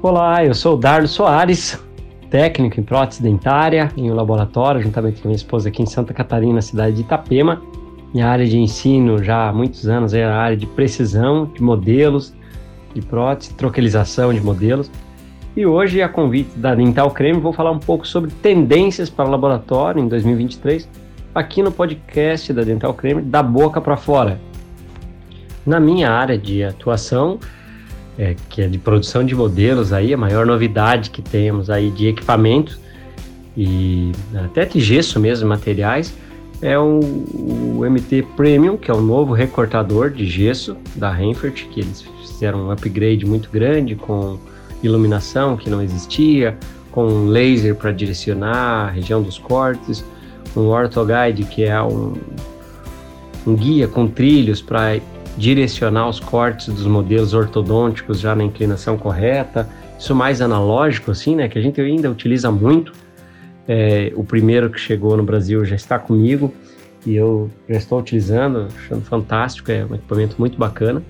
Olá, eu sou o Dardo Soares, técnico em prótese dentária em um laboratório, juntamente com minha esposa aqui em Santa Catarina, cidade de Itapema. Minha área de ensino já há muitos anos é a área de precisão de modelos de prótese, troquelização de modelos. E hoje, a convite da Dental Creme, vou falar um pouco sobre tendências para o laboratório em 2023, aqui no podcast da Dental Creme, da boca para fora. Na minha área de atuação, é, que é de produção de modelos, aí a maior novidade que temos aí de equipamentos e até de gesso mesmo, materiais, é o, o, MT Premium, que é o novo recortador de gesso da Renfert, que eles fizeram um upgrade muito grande com iluminação que não existia, com laser para direcionar a região dos cortes, um orthoguide que é um, um guia com trilhos para direcionar os cortes dos modelos ortodônticos já na inclinação correta, isso mais analógico assim, né, que a gente ainda utiliza muito. É, o primeiro que chegou no Brasil já está comigo e eu já estou utilizando, achando fantástico, é um equipamento muito bacana.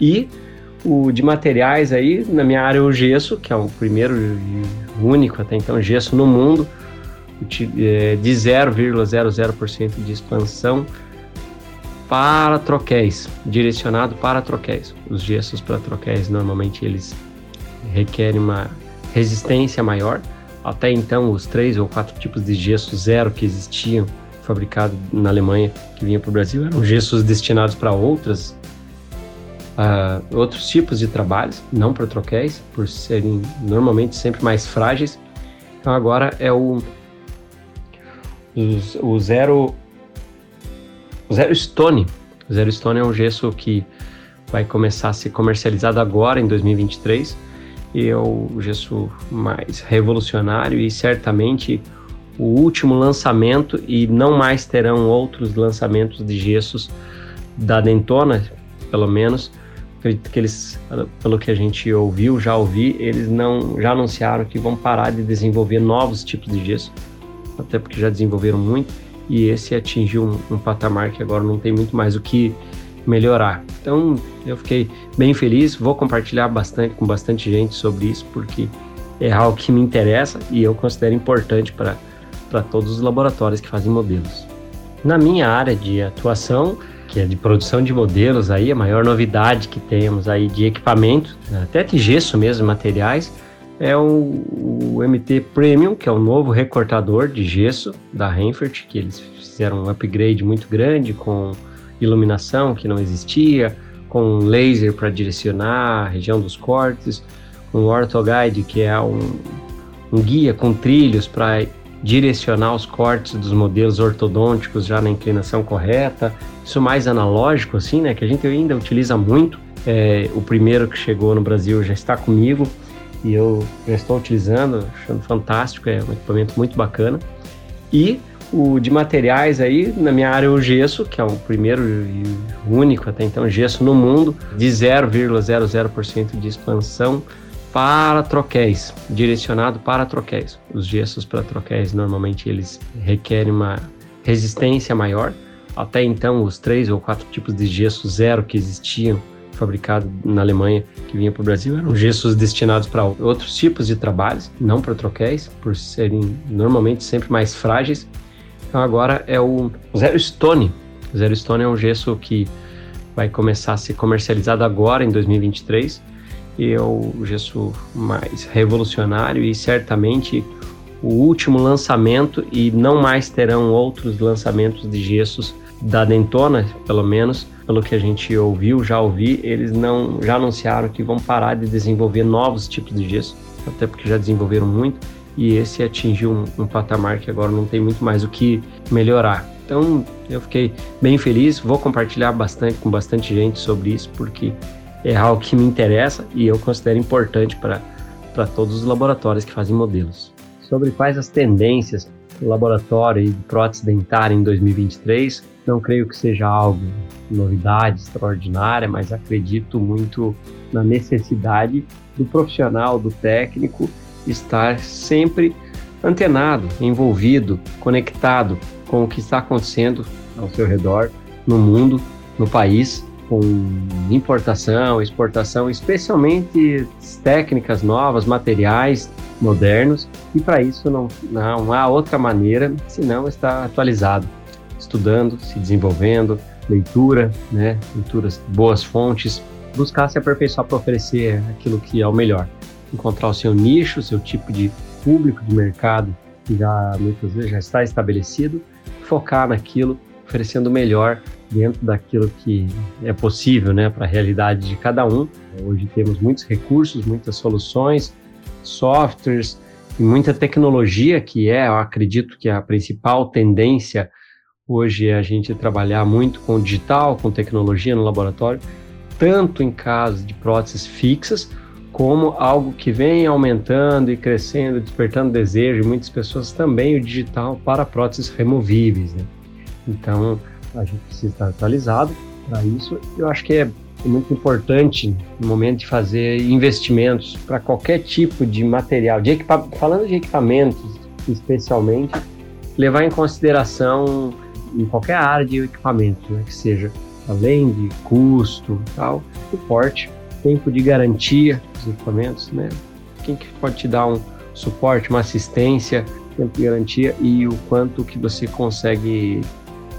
E o de materiais aí, na minha área, o gesso, que é o primeiro e único até então gesso no mundo, é, de 0,00% de expansão para troquéis, direcionado para troquéis. Os gessos para troquéis normalmente eles requerem uma resistência maior. Até então, os três ou quatro tipos de gesso zero que existiam, fabricados na Alemanha, que vinha para o Brasil, eram gessos destinados para outras uh, outros tipos de trabalhos, não para troquéis, por serem normalmente sempre mais frágeis. Então agora é o, o, o zero zero stone. Zero stone é um gesso que vai começar a ser comercializado agora em 2023 e é o gesso mais revolucionário e certamente o último lançamento e não mais terão outros lançamentos de gessos da Dentona, pelo menos, acredito que eles, pelo que a gente ouviu, já ouvi, eles não já anunciaram que vão parar de desenvolver novos tipos de gesso, até porque já desenvolveram muito e esse atingiu um, um patamar que agora não tem muito mais o que melhorar. Então eu fiquei bem feliz, vou compartilhar bastante com bastante gente sobre isso porque é algo que me interessa e eu considero importante para todos os laboratórios que fazem modelos. Na minha área de atuação, que é de produção de modelos aí, a maior novidade que temos aí de equipamento, até de gesso mesmo, materiais, é o, o, MT Premium, que é o novo recortador de gesso da Renfert, que eles fizeram um upgrade muito grande com iluminação que não existia, com laser para direcionar a região dos cortes, com orthoguide, que é um, um guia com trilhos para direcionar os cortes dos modelos ortodônticos já na inclinação correta, isso mais analógico, assim, né? Que a gente ainda utiliza muito. É, o primeiro que chegou no Brasil já está comigo e eu já estou utilizando, achando fantástico, é um equipamento muito bacana. E o de materiais aí, na minha área, o gesso, que é o primeiro e único até então gesso no mundo, de 0,00% de expansão para troquéis, direcionado para troquéis. Os gessos para troquéis normalmente eles requerem uma resistência maior até então, os três ou quatro tipos de gesso zero que existiam fabricados na Alemanha que vinha para o Brasil eram gessos destinados para outros tipos de trabalhos, não para troquéis, por serem normalmente sempre mais frágeis. Então agora é o Zero Stone. O Zero Stone é um gesso que vai começar a ser comercializado agora em 2023 e é o gesso mais revolucionário e certamente o último lançamento e não mais terão outros lançamentos de gessos da Dentona, pelo menos, pelo que a gente ouviu, já ouvi, eles não já anunciaram que vão parar de desenvolver novos tipos de gesso, até porque já desenvolveram muito e esse atingiu um, um patamar que agora não tem muito mais o que melhorar. Então eu fiquei bem feliz, vou compartilhar bastante com bastante gente sobre isso porque é algo que me interessa e eu considero importante para todos os laboratórios que fazem modelos. Sobre quais as tendências do laboratório de prótese dentária em 2023, não creio que seja algo novidade extraordinária, mas acredito muito na necessidade do profissional, do técnico, estar sempre antenado, envolvido, conectado com o que está acontecendo ao seu redor, no mundo, no país com importação, exportação, especialmente técnicas novas, materiais modernos, e para isso não, não há outra maneira senão estar atualizado, estudando, se desenvolvendo, leitura, né, leituras, boas fontes, buscar se aperfeiçoar para oferecer aquilo que é o melhor, encontrar o seu nicho, o seu tipo de público de mercado que já muitas vezes já está estabelecido, focar naquilo, oferecendo o melhor dentro daquilo que é possível, né, para a realidade de cada um. Hoje temos muitos recursos, muitas soluções, softwares e muita tecnologia que é, eu acredito que é a principal tendência hoje é a gente trabalhar muito com digital, com tecnologia no laboratório, tanto em casos de próteses fixas, como algo que vem aumentando e crescendo, despertando desejo de muitas pessoas também o digital para próteses removíveis. Né? Então, a gente precisa estar atualizado para isso. Eu acho que é muito importante no momento de fazer investimentos para qualquer tipo de material, de falando de equipamentos especialmente, levar em consideração em qualquer área de equipamento, né, que seja além de custo tal, suporte, tempo de garantia dos equipamentos, né? Quem que pode te dar um suporte, uma assistência, tempo de garantia e o quanto que você consegue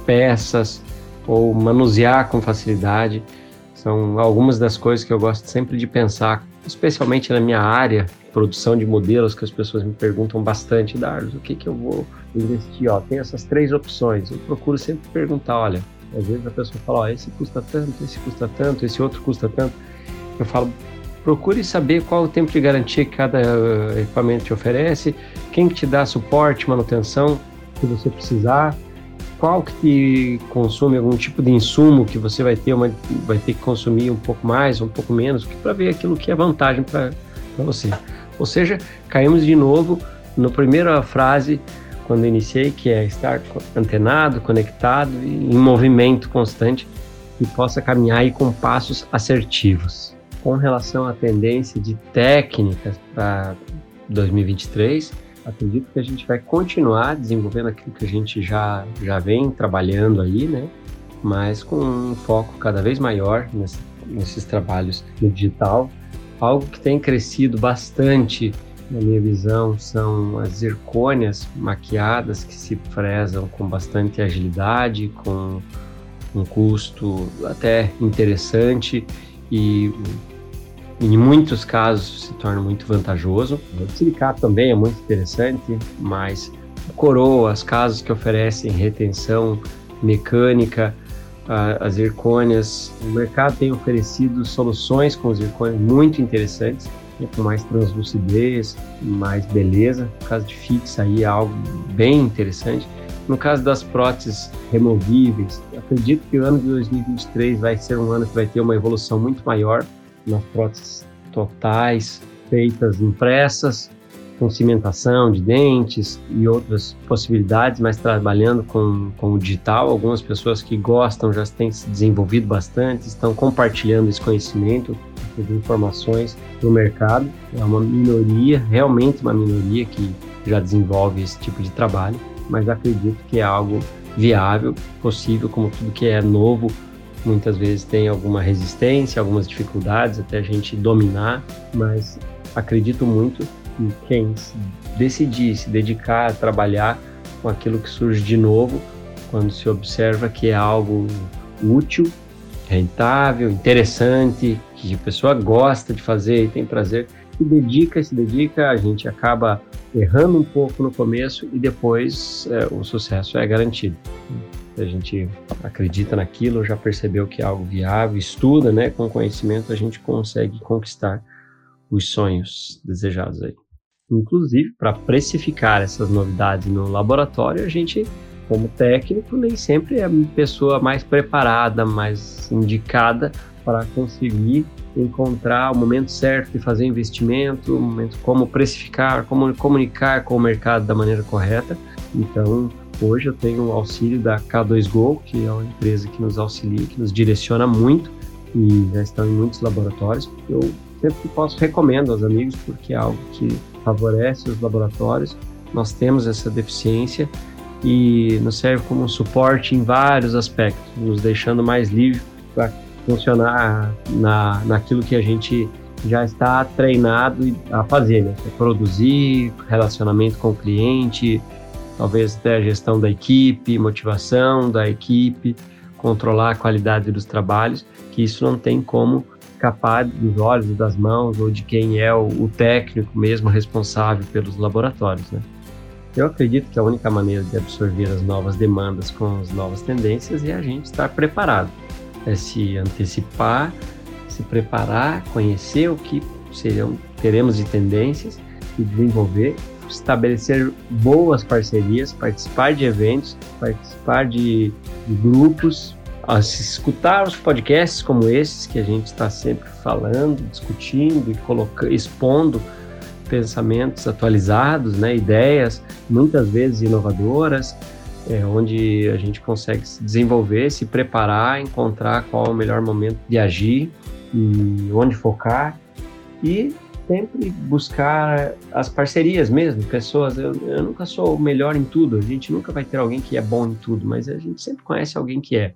peças ou manusear com facilidade. São algumas das coisas que eu gosto sempre de pensar, especialmente na minha área, produção de modelos, que as pessoas me perguntam bastante, Dardos, o que, que eu vou investir? Ó, tem essas três opções. Eu procuro sempre perguntar, olha, às vezes a pessoa fala, ó, esse custa tanto, esse custa tanto, esse outro custa tanto. Eu falo, procure saber qual o tempo de garantia que cada uh, equipamento te oferece, quem que te dá suporte, manutenção que você precisar, qual que consome algum tipo de insumo que você vai ter uma, vai ter que consumir um pouco mais, um pouco menos, para ver aquilo que é vantagem para você. Ou seja, caímos de novo na primeira frase quando iniciei, que é estar antenado, conectado e em movimento constante e possa caminhar aí com passos assertivos. Com relação à tendência de técnicas para 2023, acredito que a gente vai continuar desenvolvendo aquilo que a gente já, já vem trabalhando aí, né? Mas com um foco cada vez maior nesse, nesses trabalhos no digital. Algo que tem crescido bastante, na minha visão, são as zircônias maquiadas que se prezam com bastante agilidade, com um custo até interessante e em muitos casos se torna muito vantajoso. O silicato também é muito interessante, mas coroas, casos que oferecem retenção mecânica, as zircônias, o mercado tem oferecido soluções com zircônias muito interessantes, né, com mais translucidez, mais beleza. No caso de fixa aí é algo bem interessante. No caso das próteses removíveis, acredito que o ano de 2023 vai ser um ano que vai ter uma evolução muito maior nas próteses totais feitas impressas, com cimentação de dentes e outras possibilidades, mas trabalhando com, com o digital. Algumas pessoas que gostam já têm se desenvolvido bastante, estão compartilhando esse conhecimento, essas informações no mercado. É uma minoria, realmente uma minoria que já desenvolve esse tipo de trabalho, mas acredito que é algo viável, possível, como tudo que é novo muitas vezes tem alguma resistência, algumas dificuldades até a gente dominar, mas acredito muito que quem decidir se dedicar a trabalhar com aquilo que surge de novo, quando se observa que é algo útil, rentável, interessante, que a pessoa gosta de fazer e tem prazer, se dedica, se dedica, a gente acaba errando um pouco no começo e depois é, o sucesso é garantido a gente acredita naquilo, já percebeu que é algo viável, estuda, né, com conhecimento a gente consegue conquistar os sonhos desejados aí. Inclusive, para precificar essas novidades no laboratório, a gente, como técnico, nem sempre é a pessoa mais preparada, mais indicada para conseguir encontrar o momento certo de fazer investimento, o momento como precificar, como comunicar com o mercado da maneira correta. Então, Hoje eu tenho o auxílio da K2Go, que é uma empresa que nos auxilia, que nos direciona muito e já estão em muitos laboratórios. Eu sempre posso recomendo aos amigos porque é algo que favorece os laboratórios. Nós temos essa deficiência e nos serve como um suporte em vários aspectos, nos deixando mais livre para funcionar na, naquilo que a gente já está treinado a fazer, né? Produzir, relacionamento com o cliente, talvez até a gestão da equipe, motivação da equipe, controlar a qualidade dos trabalhos, que isso não tem como escapar dos olhos, das mãos ou de quem é o, o técnico mesmo responsável pelos laboratórios, né? Eu acredito que a única maneira de absorver as novas demandas com as novas tendências é a gente estar preparado, é se antecipar, se preparar, conhecer o que serão, teremos de tendências e desenvolver, estabelecer boas parcerias, participar de eventos, participar de, de grupos, escutar os podcasts como esses que a gente está sempre falando, discutindo e colocando, expondo pensamentos atualizados, né, ideias, muitas vezes inovadoras, é, onde a gente consegue se desenvolver, se preparar, encontrar qual é o melhor momento de agir e onde focar. E sempre buscar as parcerias mesmo, pessoas. Eu, eu nunca sou o melhor em tudo, a gente nunca vai ter alguém que é bom em tudo, mas a gente sempre conhece alguém que é.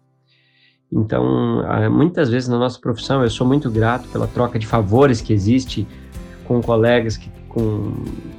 Então, muitas vezes na nossa profissão, eu sou muito grato pela troca de favores que existe com colegas que com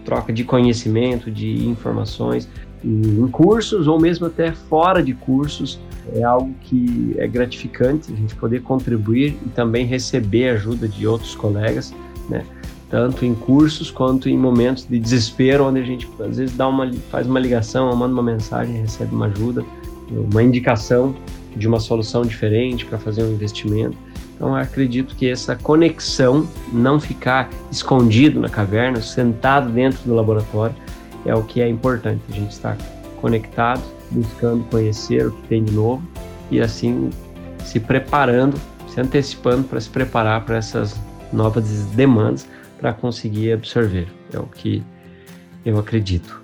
troca de conhecimento, de informações, em cursos ou mesmo até fora de cursos. É algo que é gratificante a gente poder contribuir e também receber ajuda de outros colegas, né? Tanto em cursos quanto em momentos de desespero, onde a gente às vezes dá uma, faz uma ligação, manda uma mensagem, recebe uma ajuda, uma indicação de uma solução diferente para fazer um investimento. Então, acredito que essa conexão, não ficar escondido na caverna, sentado dentro do laboratório, é o que é importante. A gente estar conectado, buscando conhecer o que tem de novo e assim se preparando, se antecipando para se preparar para essas novas demandas para conseguir absorver. É o que eu acredito.